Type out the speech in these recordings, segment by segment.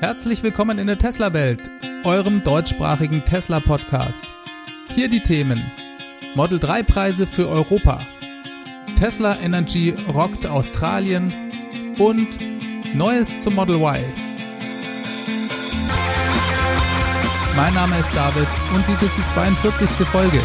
Herzlich willkommen in der Tesla-Welt, eurem deutschsprachigen Tesla-Podcast. Hier die Themen: Model 3 Preise für Europa, Tesla Energy rockt Australien und Neues zum Model Y. Mein Name ist David und dies ist die 42. Folge.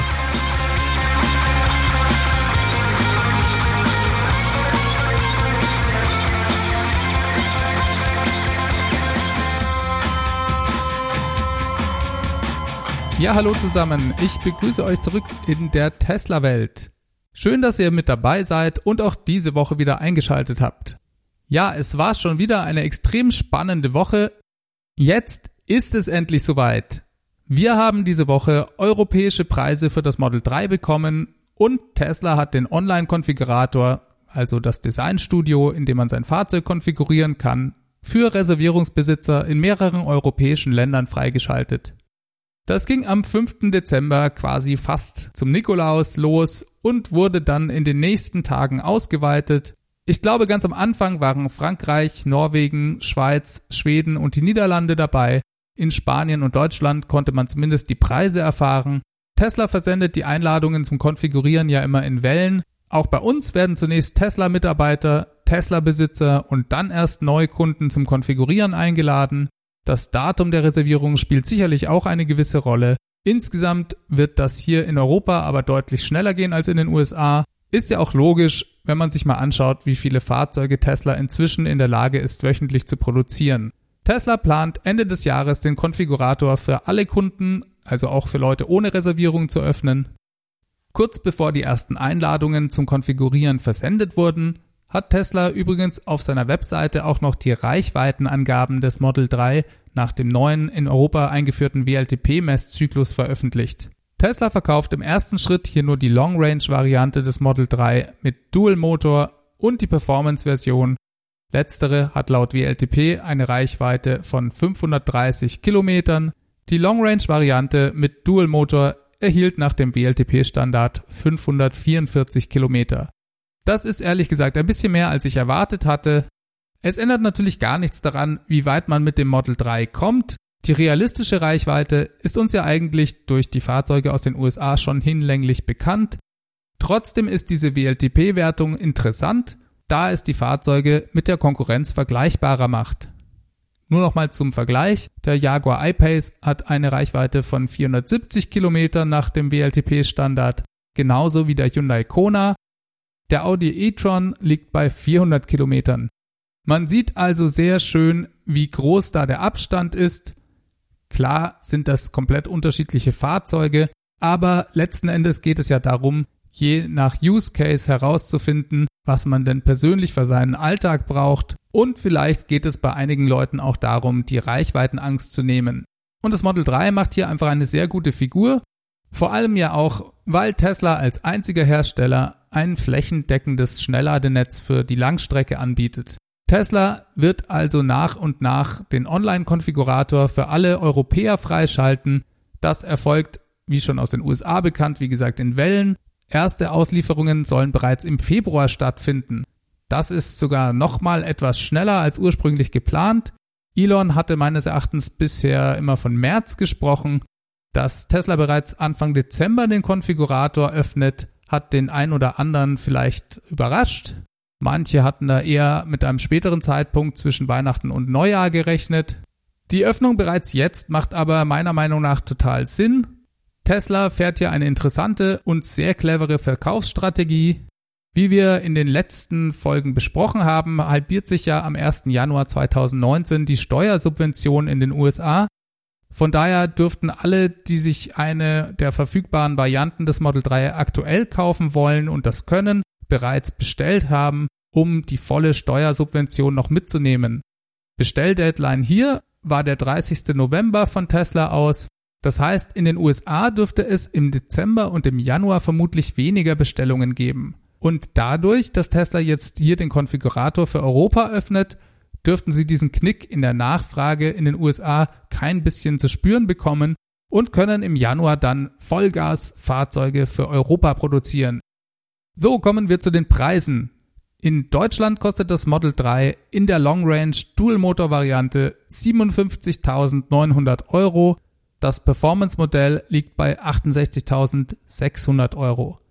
Ja, hallo zusammen. Ich begrüße euch zurück in der Tesla-Welt. Schön, dass ihr mit dabei seid und auch diese Woche wieder eingeschaltet habt. Ja, es war schon wieder eine extrem spannende Woche. Jetzt ist es endlich soweit. Wir haben diese Woche europäische Preise für das Model 3 bekommen und Tesla hat den Online-Konfigurator, also das Designstudio, in dem man sein Fahrzeug konfigurieren kann, für Reservierungsbesitzer in mehreren europäischen Ländern freigeschaltet. Das ging am 5. Dezember quasi fast zum Nikolaus los und wurde dann in den nächsten Tagen ausgeweitet. Ich glaube, ganz am Anfang waren Frankreich, Norwegen, Schweiz, Schweden und die Niederlande dabei. In Spanien und Deutschland konnte man zumindest die Preise erfahren. Tesla versendet die Einladungen zum Konfigurieren ja immer in Wellen. Auch bei uns werden zunächst Tesla-Mitarbeiter, Tesla-Besitzer und dann erst Neukunden zum Konfigurieren eingeladen. Das Datum der Reservierung spielt sicherlich auch eine gewisse Rolle. Insgesamt wird das hier in Europa aber deutlich schneller gehen als in den USA. Ist ja auch logisch, wenn man sich mal anschaut, wie viele Fahrzeuge Tesla inzwischen in der Lage ist, wöchentlich zu produzieren. Tesla plant Ende des Jahres den Konfigurator für alle Kunden, also auch für Leute ohne Reservierung zu öffnen. Kurz bevor die ersten Einladungen zum Konfigurieren versendet wurden, hat Tesla übrigens auf seiner Webseite auch noch die Reichweitenangaben des Model 3 nach dem neuen in Europa eingeführten WLTP-Messzyklus veröffentlicht. Tesla verkauft im ersten Schritt hier nur die Long-Range-Variante des Model 3 mit Dual-Motor und die Performance-Version. Letztere hat laut WLTP eine Reichweite von 530 Kilometern. Die Long-Range-Variante mit Dual-Motor erhielt nach dem WLTP-Standard 544 Kilometer. Das ist ehrlich gesagt ein bisschen mehr, als ich erwartet hatte. Es ändert natürlich gar nichts daran, wie weit man mit dem Model 3 kommt. Die realistische Reichweite ist uns ja eigentlich durch die Fahrzeuge aus den USA schon hinlänglich bekannt. Trotzdem ist diese WLTP-Wertung interessant, da es die Fahrzeuge mit der Konkurrenz vergleichbarer macht. Nur nochmal zum Vergleich. Der Jaguar I-Pace hat eine Reichweite von 470 Kilometern nach dem WLTP-Standard, genauso wie der Hyundai Kona der Audi e-tron liegt bei 400 Kilometern. Man sieht also sehr schön, wie groß da der Abstand ist. Klar sind das komplett unterschiedliche Fahrzeuge, aber letzten Endes geht es ja darum, je nach Use Case herauszufinden, was man denn persönlich für seinen Alltag braucht und vielleicht geht es bei einigen Leuten auch darum, die Reichweitenangst zu nehmen. Und das Model 3 macht hier einfach eine sehr gute Figur, vor allem ja auch, weil Tesla als einziger Hersteller ein flächendeckendes Schnellladenetz für die Langstrecke anbietet. Tesla wird also nach und nach den Online-Konfigurator für alle Europäer freischalten. Das erfolgt, wie schon aus den USA bekannt, wie gesagt, in Wellen. Erste Auslieferungen sollen bereits im Februar stattfinden. Das ist sogar nochmal etwas schneller als ursprünglich geplant. Elon hatte meines Erachtens bisher immer von März gesprochen. Dass Tesla bereits Anfang Dezember den Konfigurator öffnet, hat den ein oder anderen vielleicht überrascht. Manche hatten da eher mit einem späteren Zeitpunkt zwischen Weihnachten und Neujahr gerechnet. Die Öffnung bereits jetzt macht aber meiner Meinung nach total Sinn. Tesla fährt hier eine interessante und sehr clevere Verkaufsstrategie. Wie wir in den letzten Folgen besprochen haben, halbiert sich ja am 1. Januar 2019 die Steuersubvention in den USA von daher dürften alle, die sich eine der verfügbaren Varianten des Model 3 aktuell kaufen wollen und das können, bereits bestellt haben, um die volle Steuersubvention noch mitzunehmen. Bestelldeadline hier war der 30. November von Tesla aus. Das heißt, in den USA dürfte es im Dezember und im Januar vermutlich weniger Bestellungen geben. Und dadurch, dass Tesla jetzt hier den Konfigurator für Europa öffnet, dürften sie diesen Knick in der Nachfrage in den USA kein bisschen zu spüren bekommen und können im Januar dann Vollgas Fahrzeuge für Europa produzieren. So kommen wir zu den Preisen. In Deutschland kostet das Model 3 in der Long Range Dual Motor Variante 57.900 Euro. Das Performance Modell liegt bei 68.600 Euro.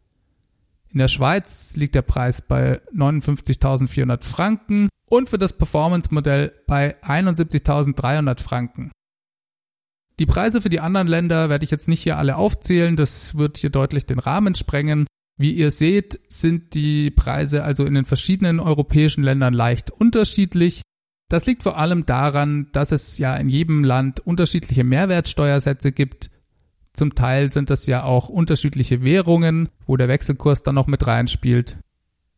In der Schweiz liegt der Preis bei 59.400 Franken und für das Performance-Modell bei 71.300 Franken. Die Preise für die anderen Länder werde ich jetzt nicht hier alle aufzählen, das wird hier deutlich den Rahmen sprengen. Wie ihr seht, sind die Preise also in den verschiedenen europäischen Ländern leicht unterschiedlich. Das liegt vor allem daran, dass es ja in jedem Land unterschiedliche Mehrwertsteuersätze gibt zum Teil sind das ja auch unterschiedliche Währungen, wo der Wechselkurs dann noch mit reinspielt.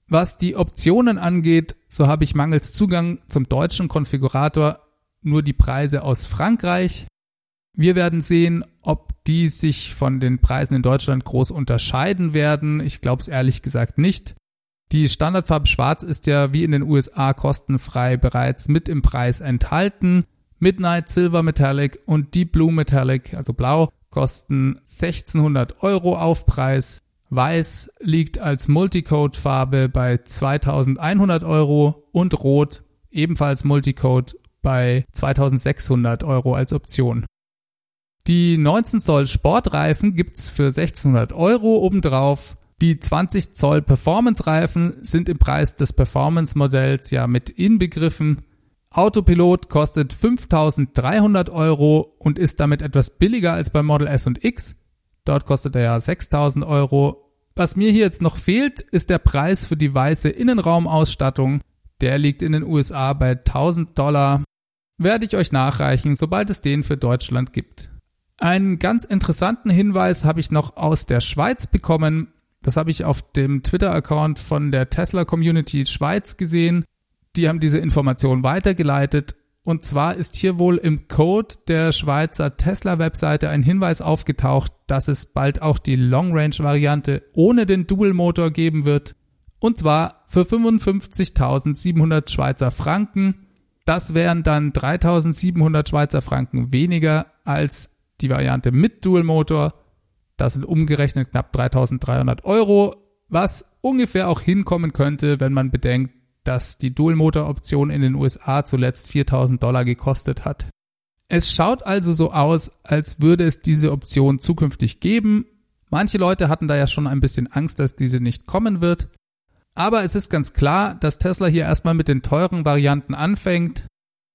Was die Optionen angeht, so habe ich mangels Zugang zum deutschen Konfigurator nur die Preise aus Frankreich. Wir werden sehen, ob die sich von den Preisen in Deutschland groß unterscheiden werden. Ich glaube es ehrlich gesagt nicht. Die Standardfarbe Schwarz ist ja wie in den USA kostenfrei bereits mit im Preis enthalten. Midnight Silver Metallic und Deep Blue Metallic, also blau, kosten 1600 Euro Aufpreis. Weiß liegt als Multicode-Farbe bei 2100 Euro und Rot ebenfalls Multicode bei 2600 Euro als Option. Die 19 Zoll Sportreifen gibt's für 1600 Euro obendrauf. Die 20 Zoll Performance Reifen sind im Preis des Performance Modells ja mit inbegriffen. Autopilot kostet 5300 Euro und ist damit etwas billiger als beim Model S und X. Dort kostet er ja 6000 Euro. Was mir hier jetzt noch fehlt, ist der Preis für die weiße Innenraumausstattung. Der liegt in den USA bei 1000 Dollar. Werde ich euch nachreichen, sobald es den für Deutschland gibt. Einen ganz interessanten Hinweis habe ich noch aus der Schweiz bekommen. Das habe ich auf dem Twitter-Account von der Tesla Community Schweiz gesehen die haben diese Information weitergeleitet. Und zwar ist hier wohl im Code der Schweizer Tesla-Webseite ein Hinweis aufgetaucht, dass es bald auch die Long-Range-Variante ohne den Dual-Motor geben wird. Und zwar für 55.700 Schweizer Franken. Das wären dann 3.700 Schweizer Franken weniger als die Variante mit Dual-Motor. Das sind umgerechnet knapp 3.300 Euro, was ungefähr auch hinkommen könnte, wenn man bedenkt, dass die Dual-Motor-Option in den USA zuletzt 4000 Dollar gekostet hat. Es schaut also so aus, als würde es diese Option zukünftig geben. Manche Leute hatten da ja schon ein bisschen Angst, dass diese nicht kommen wird. Aber es ist ganz klar, dass Tesla hier erstmal mit den teuren Varianten anfängt.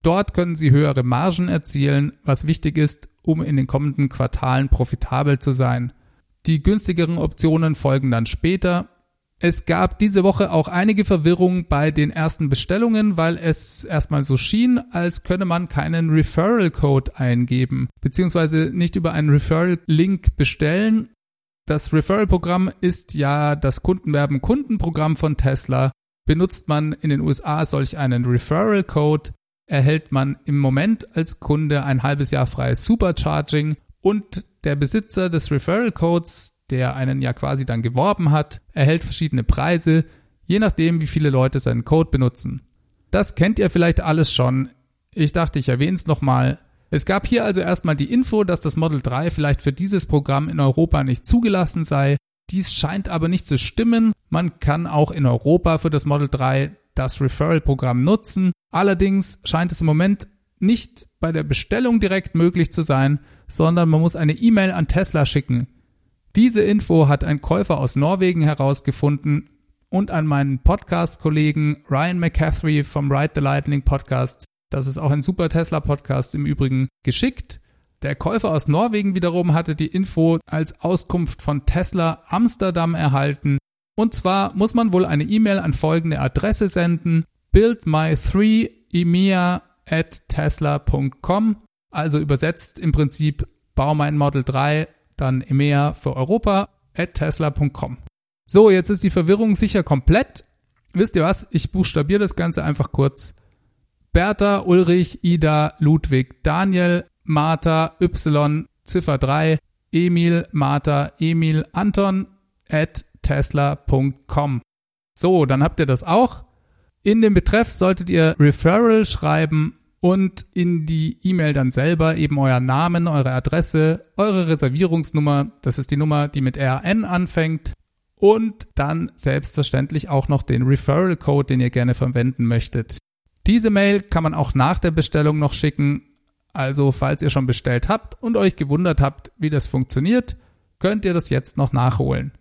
Dort können sie höhere Margen erzielen, was wichtig ist, um in den kommenden Quartalen profitabel zu sein. Die günstigeren Optionen folgen dann später es gab diese Woche auch einige Verwirrung bei den ersten Bestellungen, weil es erstmal so schien, als könne man keinen Referral-Code eingeben, beziehungsweise nicht über einen Referral-Link bestellen. Das Referral-Programm ist ja das Kundenwerben-Kundenprogramm von Tesla. Benutzt man in den USA solch einen Referral-Code, erhält man im Moment als Kunde ein halbes Jahr freies Supercharging und der Besitzer des Referral-Codes, der einen ja quasi dann geworben hat, erhält verschiedene Preise, je nachdem, wie viele Leute seinen Code benutzen. Das kennt ihr vielleicht alles schon. Ich dachte, ich erwähne es nochmal. Es gab hier also erstmal die Info, dass das Model 3 vielleicht für dieses Programm in Europa nicht zugelassen sei. Dies scheint aber nicht zu stimmen. Man kann auch in Europa für das Model 3 das Referral-Programm nutzen. Allerdings scheint es im Moment nicht bei der Bestellung direkt möglich zu sein, sondern man muss eine E-Mail an Tesla schicken. Diese Info hat ein Käufer aus Norwegen herausgefunden und an meinen Podcast-Kollegen Ryan McCaffrey vom Ride the Lightning Podcast, das ist auch ein super Tesla-Podcast im Übrigen, geschickt. Der Käufer aus Norwegen wiederum hatte die Info als Auskunft von Tesla Amsterdam erhalten. Und zwar muss man wohl eine E-Mail an folgende Adresse senden: buildmy3emea at tesla.com. Also übersetzt im Prinzip, bau mein Model 3 dann EMEA für Europa at tesla.com. So, jetzt ist die Verwirrung sicher komplett. Wisst ihr was? Ich buchstabiere das Ganze einfach kurz. Bertha, Ulrich, Ida, Ludwig, Daniel, Martha, Y, Ziffer 3, Emil, Martha, Emil, Anton at tesla.com. So, dann habt ihr das auch. In dem Betreff solltet ihr Referral schreiben und in die E-Mail dann selber eben euer Namen, eure Adresse, eure Reservierungsnummer, das ist die Nummer, die mit RN anfängt, und dann selbstverständlich auch noch den Referral Code, den ihr gerne verwenden möchtet. Diese Mail kann man auch nach der Bestellung noch schicken. Also falls ihr schon bestellt habt und euch gewundert habt, wie das funktioniert, könnt ihr das jetzt noch nachholen.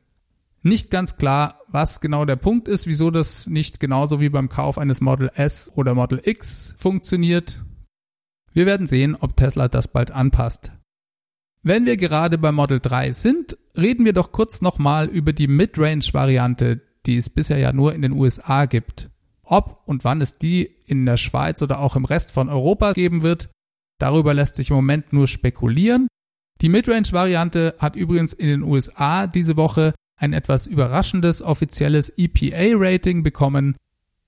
Nicht ganz klar, was genau der Punkt ist, wieso das nicht genauso wie beim Kauf eines Model S oder Model X funktioniert. Wir werden sehen, ob Tesla das bald anpasst. Wenn wir gerade bei Model 3 sind, reden wir doch kurz nochmal über die Midrange-Variante, die es bisher ja nur in den USA gibt. Ob und wann es die in der Schweiz oder auch im Rest von Europa geben wird, darüber lässt sich im Moment nur spekulieren. Die Midrange-Variante hat übrigens in den USA diese Woche ein etwas überraschendes offizielles EPA-Rating bekommen.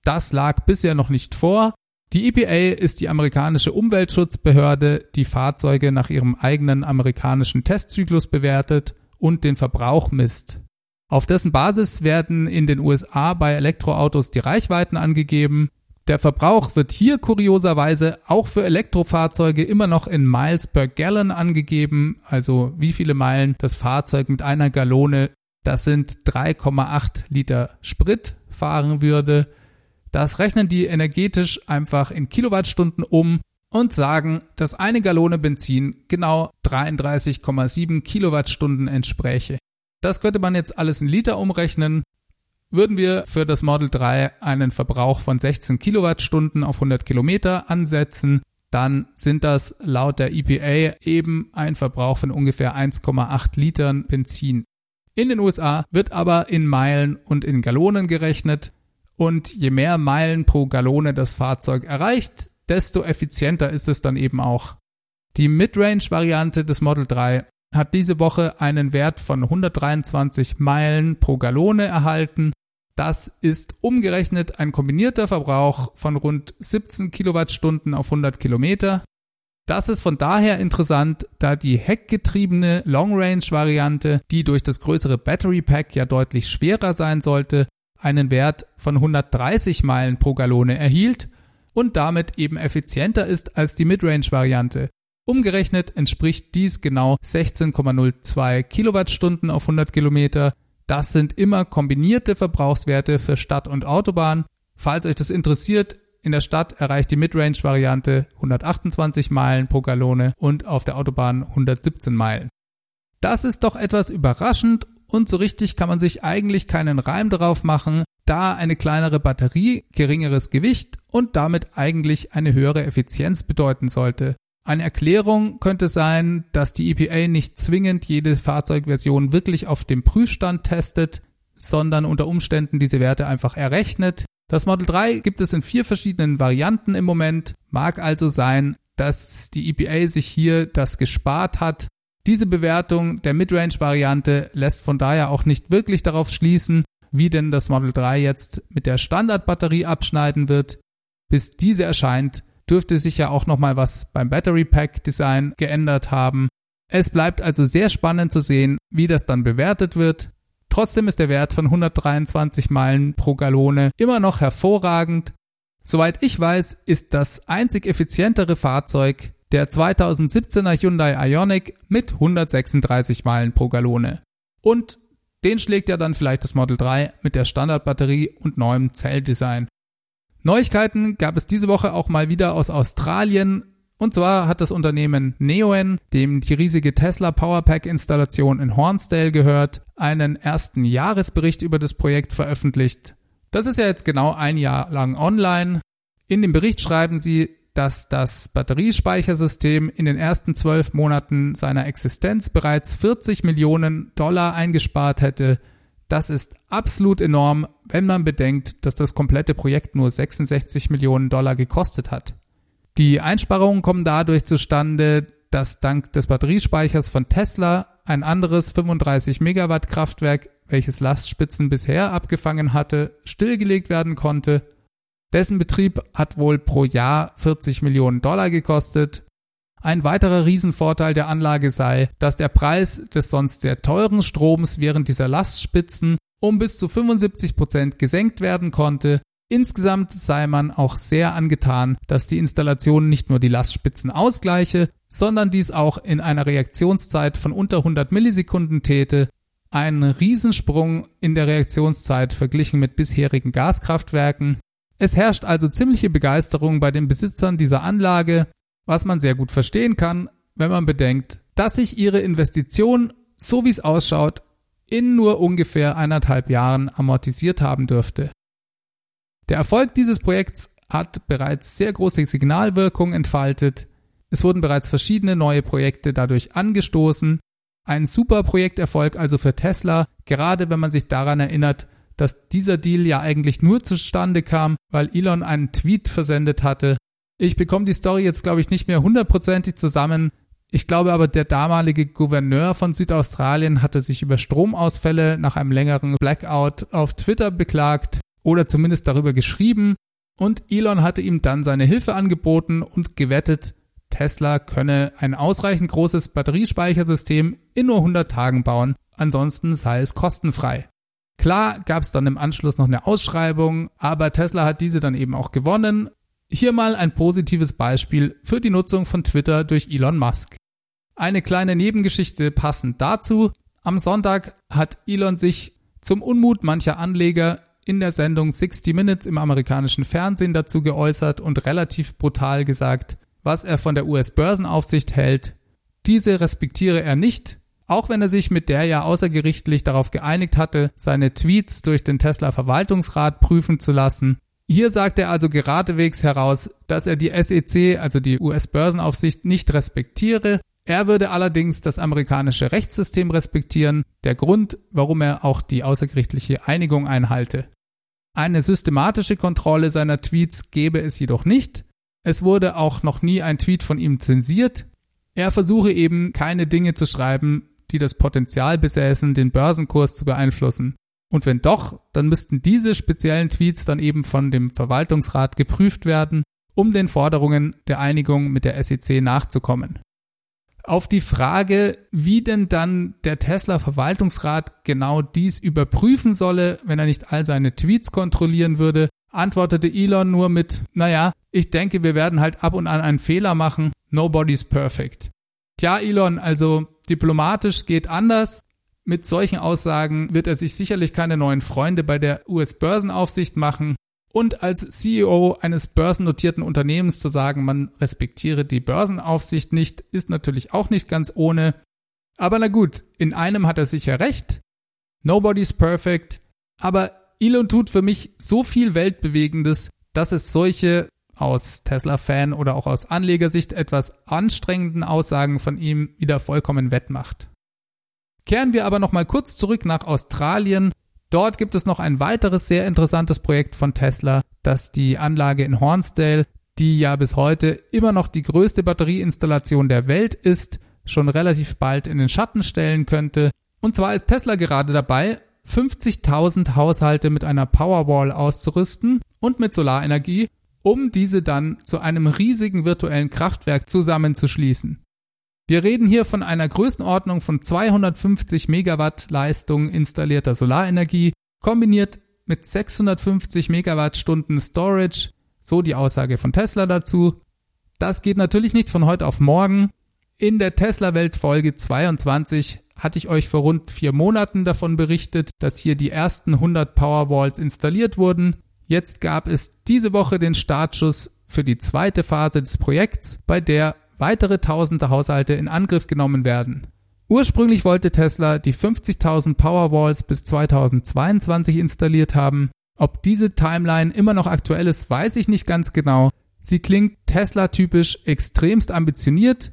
Das lag bisher noch nicht vor. Die EPA ist die amerikanische Umweltschutzbehörde, die Fahrzeuge nach ihrem eigenen amerikanischen Testzyklus bewertet und den Verbrauch misst. Auf dessen Basis werden in den USA bei Elektroautos die Reichweiten angegeben. Der Verbrauch wird hier kurioserweise auch für Elektrofahrzeuge immer noch in Miles per Gallon angegeben, also wie viele Meilen das Fahrzeug mit einer Gallone das sind 3,8 Liter Sprit fahren würde. Das rechnen die energetisch einfach in Kilowattstunden um und sagen, dass eine Gallone Benzin genau 33,7 Kilowattstunden entspräche. Das könnte man jetzt alles in Liter umrechnen. Würden wir für das Model 3 einen Verbrauch von 16 Kilowattstunden auf 100 Kilometer ansetzen, dann sind das laut der EPA eben ein Verbrauch von ungefähr 1,8 Litern Benzin. In den USA wird aber in Meilen und in Gallonen gerechnet und je mehr Meilen pro Gallone das Fahrzeug erreicht, desto effizienter ist es dann eben auch. Die Midrange-Variante des Model 3 hat diese Woche einen Wert von 123 Meilen pro Gallone erhalten. Das ist umgerechnet ein kombinierter Verbrauch von rund 17 Kilowattstunden auf 100 Kilometer. Das ist von daher interessant, da die heckgetriebene Long-Range-Variante, die durch das größere Battery Pack ja deutlich schwerer sein sollte, einen Wert von 130 Meilen pro Gallone erhielt und damit eben effizienter ist als die Midrange-Variante. Umgerechnet entspricht dies genau 16,02 Kilowattstunden auf 100 Kilometer. Das sind immer kombinierte Verbrauchswerte für Stadt und Autobahn. Falls euch das interessiert, in der Stadt erreicht die Midrange-Variante 128 Meilen pro Gallone und auf der Autobahn 117 Meilen. Das ist doch etwas überraschend und so richtig kann man sich eigentlich keinen Reim darauf machen, da eine kleinere Batterie geringeres Gewicht und damit eigentlich eine höhere Effizienz bedeuten sollte. Eine Erklärung könnte sein, dass die EPA nicht zwingend jede Fahrzeugversion wirklich auf dem Prüfstand testet, sondern unter Umständen diese Werte einfach errechnet, das Model 3 gibt es in vier verschiedenen Varianten im Moment. Mag also sein, dass die EPA sich hier das gespart hat. Diese Bewertung der Midrange-Variante lässt von daher auch nicht wirklich darauf schließen, wie denn das Model 3 jetzt mit der Standardbatterie abschneiden wird. Bis diese erscheint, dürfte sich ja auch nochmal was beim Battery Pack Design geändert haben. Es bleibt also sehr spannend zu sehen, wie das dann bewertet wird. Trotzdem ist der Wert von 123 Meilen pro Gallone immer noch hervorragend. Soweit ich weiß, ist das einzig effizientere Fahrzeug der 2017er Hyundai Ioniq mit 136 Meilen pro Gallone. Und den schlägt ja dann vielleicht das Model 3 mit der Standardbatterie und neuem Zelldesign. Neuigkeiten gab es diese Woche auch mal wieder aus Australien. Und zwar hat das Unternehmen Neoen, dem die riesige Tesla Powerpack Installation in Hornsdale gehört, einen ersten Jahresbericht über das Projekt veröffentlicht. Das ist ja jetzt genau ein Jahr lang online. In dem Bericht schreiben sie, dass das Batteriespeichersystem in den ersten zwölf Monaten seiner Existenz bereits 40 Millionen Dollar eingespart hätte. Das ist absolut enorm, wenn man bedenkt, dass das komplette Projekt nur 66 Millionen Dollar gekostet hat. Die Einsparungen kommen dadurch zustande, dass dank des Batteriespeichers von Tesla ein anderes 35 Megawatt Kraftwerk, welches Lastspitzen bisher abgefangen hatte, stillgelegt werden konnte. Dessen Betrieb hat wohl pro Jahr 40 Millionen Dollar gekostet. Ein weiterer Riesenvorteil der Anlage sei, dass der Preis des sonst sehr teuren Stroms während dieser Lastspitzen um bis zu 75 Prozent gesenkt werden konnte Insgesamt sei man auch sehr angetan, dass die Installation nicht nur die Lastspitzen ausgleiche, sondern dies auch in einer Reaktionszeit von unter 100 Millisekunden täte. ein Riesensprung in der Reaktionszeit verglichen mit bisherigen Gaskraftwerken. Es herrscht also ziemliche Begeisterung bei den Besitzern dieser Anlage, was man sehr gut verstehen kann, wenn man bedenkt, dass sich ihre Investition, so wie es ausschaut, in nur ungefähr eineinhalb Jahren amortisiert haben dürfte. Der Erfolg dieses Projekts hat bereits sehr große Signalwirkung entfaltet. Es wurden bereits verschiedene neue Projekte dadurch angestoßen. Ein super Projekterfolg also für Tesla, gerade wenn man sich daran erinnert, dass dieser Deal ja eigentlich nur zustande kam, weil Elon einen Tweet versendet hatte. Ich bekomme die Story jetzt, glaube ich, nicht mehr hundertprozentig zusammen. Ich glaube aber, der damalige Gouverneur von Südaustralien hatte sich über Stromausfälle nach einem längeren Blackout auf Twitter beklagt oder zumindest darüber geschrieben und Elon hatte ihm dann seine Hilfe angeboten und gewettet, Tesla könne ein ausreichend großes Batteriespeichersystem in nur 100 Tagen bauen, ansonsten sei es kostenfrei. Klar gab es dann im Anschluss noch eine Ausschreibung, aber Tesla hat diese dann eben auch gewonnen. Hier mal ein positives Beispiel für die Nutzung von Twitter durch Elon Musk. Eine kleine Nebengeschichte passend dazu. Am Sonntag hat Elon sich zum Unmut mancher Anleger in der Sendung 60 Minutes im amerikanischen Fernsehen dazu geäußert und relativ brutal gesagt, was er von der US-Börsenaufsicht hält. Diese respektiere er nicht, auch wenn er sich mit der ja außergerichtlich darauf geeinigt hatte, seine Tweets durch den Tesla-Verwaltungsrat prüfen zu lassen. Hier sagt er also geradewegs heraus, dass er die SEC, also die US-Börsenaufsicht, nicht respektiere. Er würde allerdings das amerikanische Rechtssystem respektieren, der Grund, warum er auch die außergerichtliche Einigung einhalte. Eine systematische Kontrolle seiner Tweets gebe es jedoch nicht. Es wurde auch noch nie ein Tweet von ihm zensiert. Er versuche eben keine Dinge zu schreiben, die das Potenzial besäßen, den Börsenkurs zu beeinflussen. Und wenn doch, dann müssten diese speziellen Tweets dann eben von dem Verwaltungsrat geprüft werden, um den Forderungen der Einigung mit der SEC nachzukommen. Auf die Frage, wie denn dann der Tesla Verwaltungsrat genau dies überprüfen solle, wenn er nicht all seine Tweets kontrollieren würde, antwortete Elon nur mit, naja, ich denke, wir werden halt ab und an einen Fehler machen. Nobody's perfect. Tja, Elon, also diplomatisch geht anders. Mit solchen Aussagen wird er sich sicherlich keine neuen Freunde bei der US-Börsenaufsicht machen. Und als CEO eines börsennotierten Unternehmens zu sagen, man respektiere die Börsenaufsicht nicht, ist natürlich auch nicht ganz ohne. Aber na gut, in einem hat er sicher recht. Nobody's perfect. Aber Elon tut für mich so viel Weltbewegendes, dass es solche aus Tesla-Fan oder auch aus Anlegersicht etwas anstrengenden Aussagen von ihm wieder vollkommen wettmacht. Kehren wir aber nochmal kurz zurück nach Australien. Dort gibt es noch ein weiteres sehr interessantes Projekt von Tesla, das die Anlage in Hornsdale, die ja bis heute immer noch die größte Batterieinstallation der Welt ist, schon relativ bald in den Schatten stellen könnte. Und zwar ist Tesla gerade dabei, 50.000 Haushalte mit einer Powerwall auszurüsten und mit Solarenergie um diese dann zu einem riesigen virtuellen Kraftwerk zusammenzuschließen. Wir reden hier von einer Größenordnung von 250 Megawatt Leistung installierter Solarenergie, kombiniert mit 650 Megawattstunden Storage, so die Aussage von Tesla dazu. Das geht natürlich nicht von heute auf morgen. In der Tesla-Welt Folge 22 hatte ich euch vor rund vier Monaten davon berichtet, dass hier die ersten 100 Powerwalls installiert wurden. Jetzt gab es diese Woche den Startschuss für die zweite Phase des Projekts, bei der weitere tausende Haushalte in Angriff genommen werden. Ursprünglich wollte Tesla die 50.000 Powerwalls bis 2022 installiert haben. Ob diese Timeline immer noch aktuell ist, weiß ich nicht ganz genau. Sie klingt Tesla-typisch extremst ambitioniert,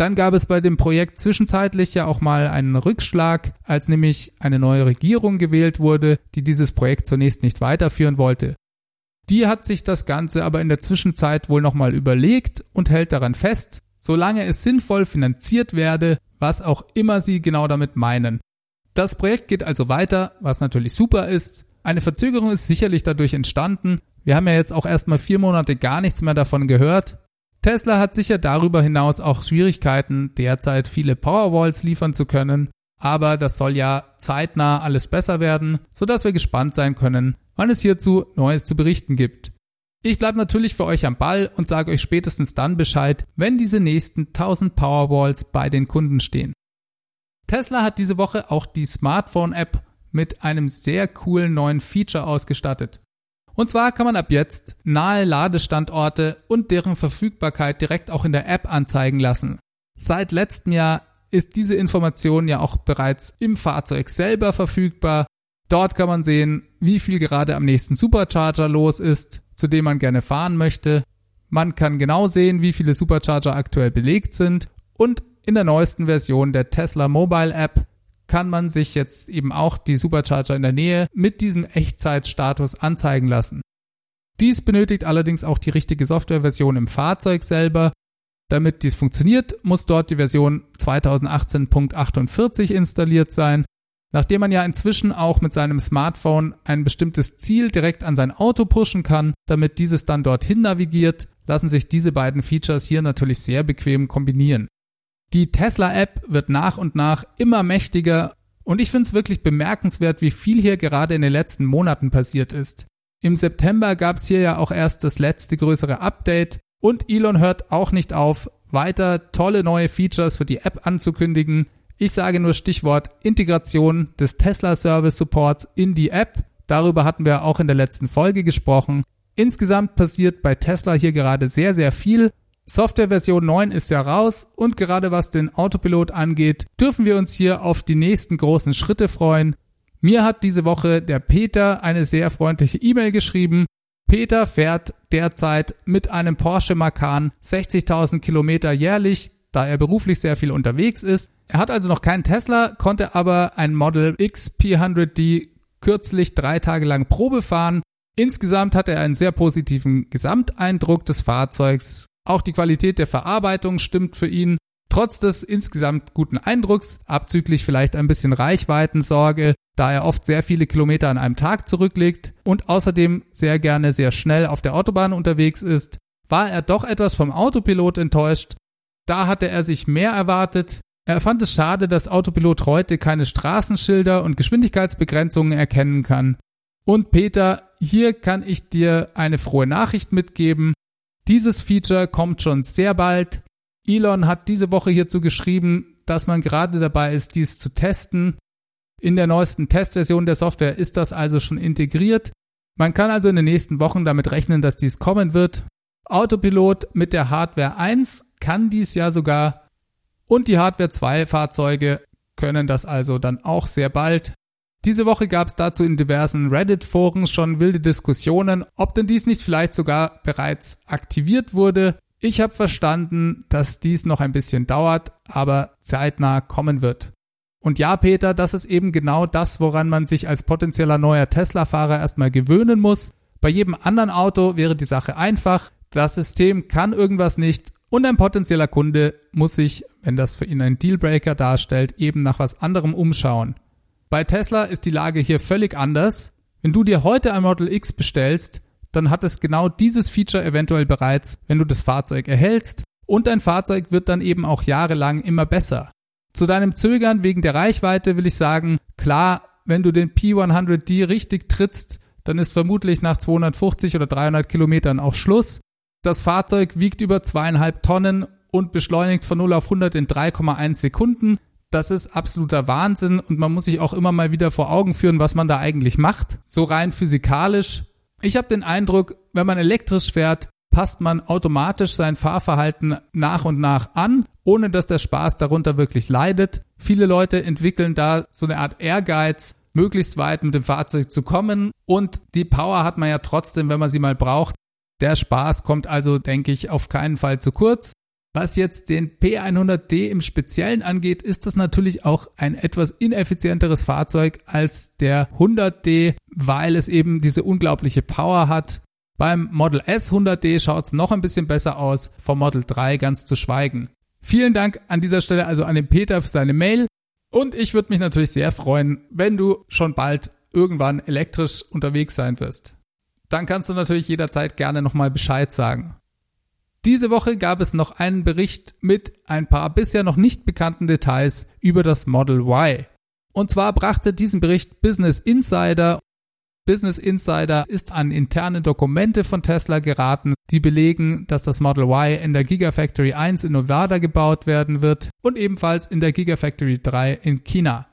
dann gab es bei dem Projekt zwischenzeitlich ja auch mal einen Rückschlag, als nämlich eine neue Regierung gewählt wurde, die dieses Projekt zunächst nicht weiterführen wollte. Die hat sich das Ganze aber in der Zwischenzeit wohl nochmal überlegt und hält daran fest, solange es sinnvoll finanziert werde, was auch immer sie genau damit meinen. Das Projekt geht also weiter, was natürlich super ist. Eine Verzögerung ist sicherlich dadurch entstanden. Wir haben ja jetzt auch erstmal vier Monate gar nichts mehr davon gehört. Tesla hat sicher darüber hinaus auch Schwierigkeiten, derzeit viele Powerwalls liefern zu können, aber das soll ja zeitnah alles besser werden, sodass wir gespannt sein können, wann es hierzu Neues zu berichten gibt. Ich bleibe natürlich für euch am Ball und sage euch spätestens dann Bescheid, wenn diese nächsten 1000 Powerwalls bei den Kunden stehen. Tesla hat diese Woche auch die Smartphone-App mit einem sehr coolen neuen Feature ausgestattet. Und zwar kann man ab jetzt nahe Ladestandorte und deren Verfügbarkeit direkt auch in der App anzeigen lassen. Seit letztem Jahr ist diese Information ja auch bereits im Fahrzeug selber verfügbar. Dort kann man sehen, wie viel gerade am nächsten Supercharger los ist, zu dem man gerne fahren möchte. Man kann genau sehen, wie viele Supercharger aktuell belegt sind und in der neuesten Version der Tesla Mobile App kann man sich jetzt eben auch die Supercharger in der Nähe mit diesem Echtzeitstatus anzeigen lassen. Dies benötigt allerdings auch die richtige Softwareversion im Fahrzeug selber. Damit dies funktioniert, muss dort die Version 2018.48 installiert sein. Nachdem man ja inzwischen auch mit seinem Smartphone ein bestimmtes Ziel direkt an sein Auto pushen kann, damit dieses dann dorthin navigiert, lassen sich diese beiden Features hier natürlich sehr bequem kombinieren. Die Tesla-App wird nach und nach immer mächtiger und ich finde es wirklich bemerkenswert, wie viel hier gerade in den letzten Monaten passiert ist. Im September gab es hier ja auch erst das letzte größere Update und Elon hört auch nicht auf, weiter tolle neue Features für die App anzukündigen. Ich sage nur Stichwort Integration des Tesla Service Supports in die App. Darüber hatten wir auch in der letzten Folge gesprochen. Insgesamt passiert bei Tesla hier gerade sehr, sehr viel Softwareversion 9 ist ja raus und gerade was den Autopilot angeht, dürfen wir uns hier auf die nächsten großen Schritte freuen. Mir hat diese Woche der Peter eine sehr freundliche E-Mail geschrieben. Peter fährt derzeit mit einem Porsche Macan 60.000 Kilometer jährlich, da er beruflich sehr viel unterwegs ist. Er hat also noch keinen Tesla, konnte aber ein Model X P100D kürzlich drei Tage lang Probe fahren. Insgesamt hat er einen sehr positiven Gesamteindruck des Fahrzeugs. Auch die Qualität der Verarbeitung stimmt für ihn. Trotz des insgesamt guten Eindrucks, abzüglich vielleicht ein bisschen Reichweitensorge, da er oft sehr viele Kilometer an einem Tag zurücklegt und außerdem sehr gerne sehr schnell auf der Autobahn unterwegs ist, war er doch etwas vom Autopilot enttäuscht. Da hatte er sich mehr erwartet. Er fand es schade, dass Autopilot heute keine Straßenschilder und Geschwindigkeitsbegrenzungen erkennen kann. Und Peter, hier kann ich dir eine frohe Nachricht mitgeben. Dieses Feature kommt schon sehr bald. Elon hat diese Woche hierzu geschrieben, dass man gerade dabei ist, dies zu testen. In der neuesten Testversion der Software ist das also schon integriert. Man kann also in den nächsten Wochen damit rechnen, dass dies kommen wird. Autopilot mit der Hardware 1 kann dies ja sogar und die Hardware 2 Fahrzeuge können das also dann auch sehr bald. Diese Woche gab es dazu in diversen Reddit-Foren schon wilde Diskussionen, ob denn dies nicht vielleicht sogar bereits aktiviert wurde. Ich habe verstanden, dass dies noch ein bisschen dauert, aber zeitnah kommen wird. Und ja, Peter, das ist eben genau das, woran man sich als potenzieller neuer Tesla-Fahrer erstmal gewöhnen muss. Bei jedem anderen Auto wäre die Sache einfach. Das System kann irgendwas nicht und ein potenzieller Kunde muss sich, wenn das für ihn ein Dealbreaker darstellt, eben nach was anderem umschauen. Bei Tesla ist die Lage hier völlig anders. Wenn du dir heute ein Model X bestellst, dann hat es genau dieses Feature eventuell bereits, wenn du das Fahrzeug erhältst und dein Fahrzeug wird dann eben auch jahrelang immer besser. Zu deinem Zögern wegen der Reichweite will ich sagen, klar, wenn du den P100D richtig trittst, dann ist vermutlich nach 250 oder 300 Kilometern auch Schluss. Das Fahrzeug wiegt über zweieinhalb Tonnen und beschleunigt von 0 auf 100 in 3,1 Sekunden. Das ist absoluter Wahnsinn und man muss sich auch immer mal wieder vor Augen führen, was man da eigentlich macht. So rein physikalisch. Ich habe den Eindruck, wenn man elektrisch fährt, passt man automatisch sein Fahrverhalten nach und nach an, ohne dass der Spaß darunter wirklich leidet. Viele Leute entwickeln da so eine Art Ehrgeiz, möglichst weit mit dem Fahrzeug zu kommen und die Power hat man ja trotzdem, wenn man sie mal braucht. Der Spaß kommt also, denke ich, auf keinen Fall zu kurz. Was jetzt den P100D im Speziellen angeht, ist das natürlich auch ein etwas ineffizienteres Fahrzeug als der 100D, weil es eben diese unglaubliche Power hat. Beim Model S 100D schaut es noch ein bisschen besser aus, vom Model 3 ganz zu schweigen. Vielen Dank an dieser Stelle also an den Peter für seine Mail und ich würde mich natürlich sehr freuen, wenn du schon bald irgendwann elektrisch unterwegs sein wirst. Dann kannst du natürlich jederzeit gerne nochmal Bescheid sagen. Diese Woche gab es noch einen Bericht mit ein paar bisher noch nicht bekannten Details über das Model Y. Und zwar brachte diesen Bericht Business Insider. Business Insider ist an interne Dokumente von Tesla geraten, die belegen, dass das Model Y in der Gigafactory 1 in Nevada gebaut werden wird und ebenfalls in der Gigafactory 3 in China.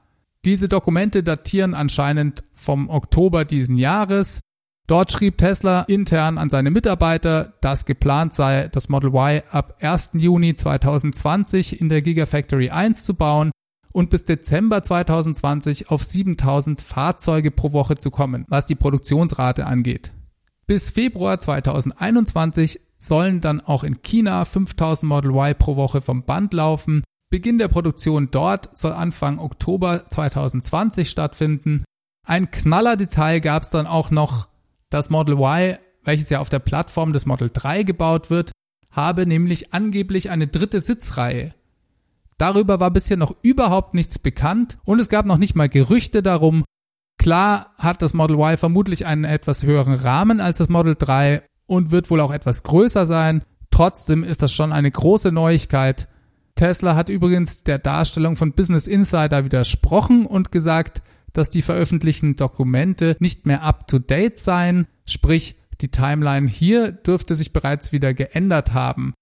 Diese Dokumente datieren anscheinend vom Oktober diesen Jahres. Dort schrieb Tesla intern an seine Mitarbeiter, dass geplant sei, das Model Y ab 1. Juni 2020 in der Gigafactory 1 zu bauen und bis Dezember 2020 auf 7000 Fahrzeuge pro Woche zu kommen, was die Produktionsrate angeht. Bis Februar 2021 sollen dann auch in China 5000 Model Y pro Woche vom Band laufen. Beginn der Produktion dort soll Anfang Oktober 2020 stattfinden. Ein Knallerdetail gab es dann auch noch, das Model Y, welches ja auf der Plattform des Model 3 gebaut wird, habe nämlich angeblich eine dritte Sitzreihe. Darüber war bisher noch überhaupt nichts bekannt und es gab noch nicht mal Gerüchte darum. Klar hat das Model Y vermutlich einen etwas höheren Rahmen als das Model 3 und wird wohl auch etwas größer sein. Trotzdem ist das schon eine große Neuigkeit. Tesla hat übrigens der Darstellung von Business Insider widersprochen und gesagt, dass die veröffentlichten Dokumente nicht mehr up-to-date seien, sprich die Timeline hier dürfte sich bereits wieder geändert haben.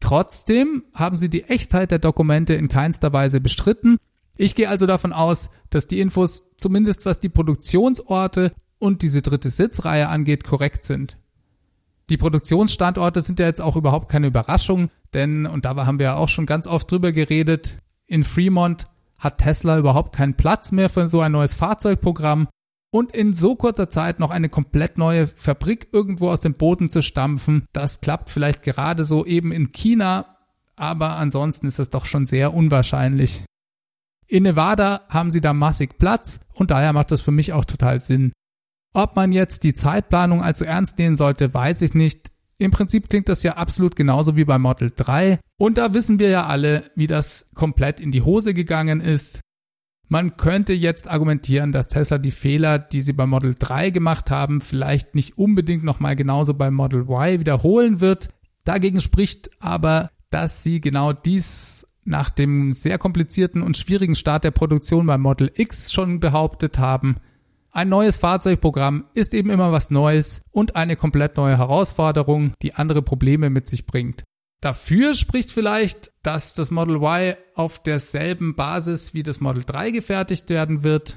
Trotzdem haben sie die Echtheit der Dokumente in keinster Weise bestritten. Ich gehe also davon aus, dass die Infos zumindest was die Produktionsorte und diese dritte Sitzreihe angeht korrekt sind. Die Produktionsstandorte sind ja jetzt auch überhaupt keine Überraschung, denn, und da haben wir ja auch schon ganz oft drüber geredet, in Fremont hat Tesla überhaupt keinen Platz mehr für so ein neues Fahrzeugprogramm und in so kurzer Zeit noch eine komplett neue Fabrik irgendwo aus dem Boden zu stampfen, das klappt vielleicht gerade so eben in China, aber ansonsten ist es doch schon sehr unwahrscheinlich. In Nevada haben sie da massig Platz und daher macht das für mich auch total Sinn. Ob man jetzt die Zeitplanung also ernst nehmen sollte, weiß ich nicht. Im Prinzip klingt das ja absolut genauso wie beim Model 3 und da wissen wir ja alle, wie das komplett in die Hose gegangen ist. Man könnte jetzt argumentieren, dass Tesla die Fehler, die sie beim Model 3 gemacht haben, vielleicht nicht unbedingt nochmal genauso beim Model Y wiederholen wird. Dagegen spricht aber, dass sie genau dies nach dem sehr komplizierten und schwierigen Start der Produktion beim Model X schon behauptet haben. Ein neues Fahrzeugprogramm ist eben immer was Neues und eine komplett neue Herausforderung, die andere Probleme mit sich bringt. Dafür spricht vielleicht, dass das Model Y auf derselben Basis wie das Model 3 gefertigt werden wird.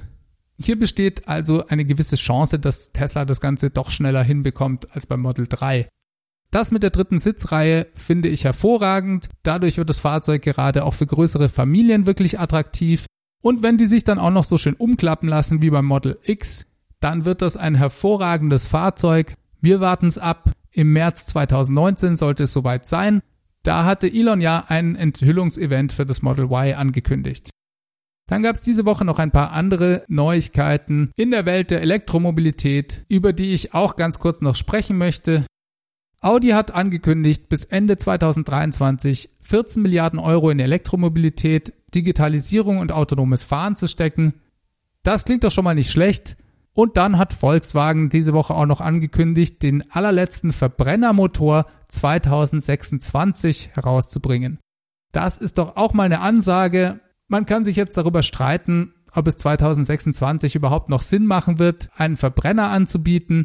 Hier besteht also eine gewisse Chance, dass Tesla das Ganze doch schneller hinbekommt als beim Model 3. Das mit der dritten Sitzreihe finde ich hervorragend. Dadurch wird das Fahrzeug gerade auch für größere Familien wirklich attraktiv. Und wenn die sich dann auch noch so schön umklappen lassen wie beim Model X, dann wird das ein hervorragendes Fahrzeug. Wir warten es ab. Im März 2019 sollte es soweit sein. Da hatte Elon ja ein Enthüllungsevent für das Model Y angekündigt. Dann gab es diese Woche noch ein paar andere Neuigkeiten in der Welt der Elektromobilität, über die ich auch ganz kurz noch sprechen möchte. Audi hat angekündigt, bis Ende 2023 14 Milliarden Euro in Elektromobilität, Digitalisierung und autonomes Fahren zu stecken. Das klingt doch schon mal nicht schlecht. Und dann hat Volkswagen diese Woche auch noch angekündigt, den allerletzten Verbrennermotor 2026 herauszubringen. Das ist doch auch mal eine Ansage. Man kann sich jetzt darüber streiten, ob es 2026 überhaupt noch Sinn machen wird, einen Verbrenner anzubieten.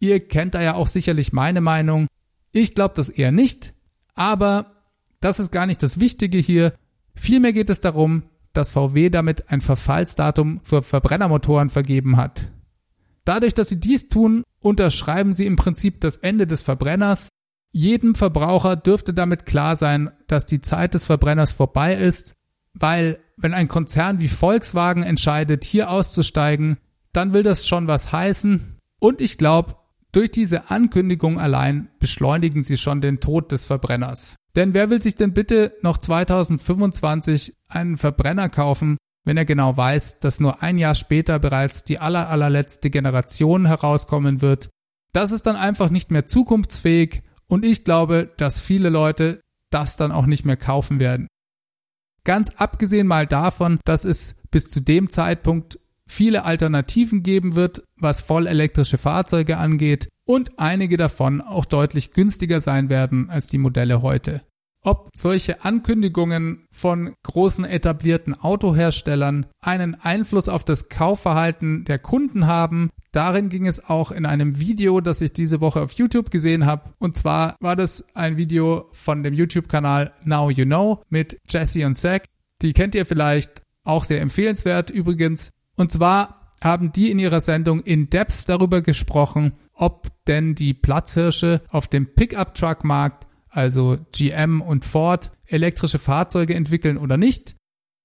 Ihr kennt da ja auch sicherlich meine Meinung. Ich glaube das eher nicht, aber das ist gar nicht das Wichtige hier. Vielmehr geht es darum, dass VW damit ein Verfallsdatum für Verbrennermotoren vergeben hat. Dadurch, dass sie dies tun, unterschreiben sie im Prinzip das Ende des Verbrenners. Jedem Verbraucher dürfte damit klar sein, dass die Zeit des Verbrenners vorbei ist, weil wenn ein Konzern wie Volkswagen entscheidet, hier auszusteigen, dann will das schon was heißen. Und ich glaube, durch diese Ankündigung allein beschleunigen sie schon den Tod des Verbrenners. Denn wer will sich denn bitte noch 2025 einen Verbrenner kaufen, wenn er genau weiß, dass nur ein Jahr später bereits die aller, allerletzte Generation herauskommen wird. Das ist dann einfach nicht mehr zukunftsfähig und ich glaube, dass viele Leute das dann auch nicht mehr kaufen werden. Ganz abgesehen mal davon, dass es bis zu dem Zeitpunkt viele Alternativen geben wird, was vollelektrische Fahrzeuge angeht und einige davon auch deutlich günstiger sein werden als die Modelle heute. ob solche Ankündigungen von großen etablierten Autoherstellern einen Einfluss auf das Kaufverhalten der Kunden haben. Darin ging es auch in einem Video, das ich diese Woche auf YouTube gesehen habe. Und zwar war das ein Video von dem YouTube-Kanal Now You Know mit Jesse und Zach. Die kennt ihr vielleicht, auch sehr empfehlenswert übrigens. Und zwar haben die in ihrer Sendung in Depth darüber gesprochen, ob denn die Platzhirsche auf dem Pickup-Truck-Markt also GM und Ford, elektrische Fahrzeuge entwickeln oder nicht.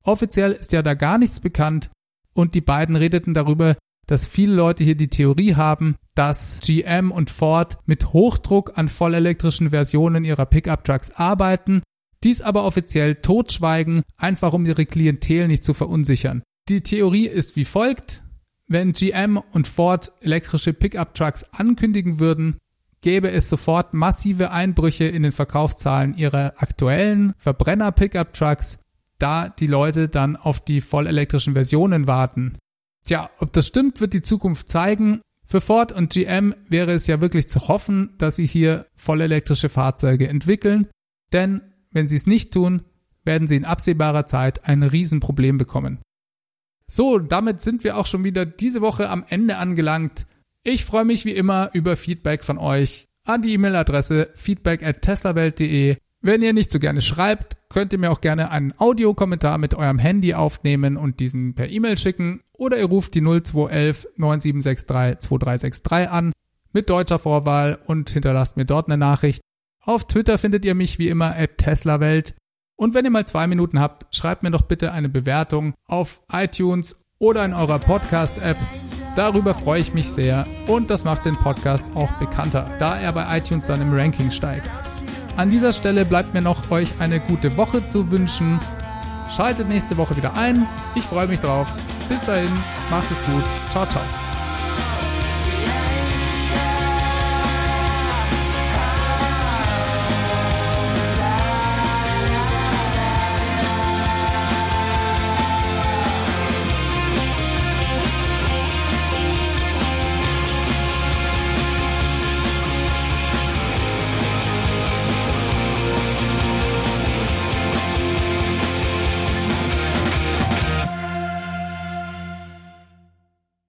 Offiziell ist ja da gar nichts bekannt und die beiden redeten darüber, dass viele Leute hier die Theorie haben, dass GM und Ford mit Hochdruck an vollelektrischen Versionen ihrer Pickup-Trucks arbeiten, dies aber offiziell totschweigen, einfach um ihre Klientel nicht zu verunsichern. Die Theorie ist wie folgt. Wenn GM und Ford elektrische Pickup-Trucks ankündigen würden, gäbe es sofort massive Einbrüche in den Verkaufszahlen ihrer aktuellen Verbrenner-Pickup-Trucks, da die Leute dann auf die vollelektrischen Versionen warten. Tja, ob das stimmt, wird die Zukunft zeigen. Für Ford und GM wäre es ja wirklich zu hoffen, dass sie hier vollelektrische Fahrzeuge entwickeln, denn wenn sie es nicht tun, werden sie in absehbarer Zeit ein Riesenproblem bekommen. So, damit sind wir auch schon wieder diese Woche am Ende angelangt. Ich freue mich wie immer über Feedback von euch an die E-Mail-Adresse feedback at teslawelt.de. Wenn ihr nicht so gerne schreibt, könnt ihr mir auch gerne einen Audiokommentar mit eurem Handy aufnehmen und diesen per E-Mail schicken oder ihr ruft die 0211 9763 2363 an mit deutscher Vorwahl und hinterlasst mir dort eine Nachricht. Auf Twitter findet ihr mich wie immer at teslawelt. Und wenn ihr mal zwei Minuten habt, schreibt mir doch bitte eine Bewertung auf iTunes oder in eurer Podcast-App. Darüber freue ich mich sehr und das macht den Podcast auch bekannter, da er bei iTunes dann im Ranking steigt. An dieser Stelle bleibt mir noch euch eine gute Woche zu wünschen. Schaltet nächste Woche wieder ein. Ich freue mich drauf. Bis dahin, macht es gut. Ciao, ciao.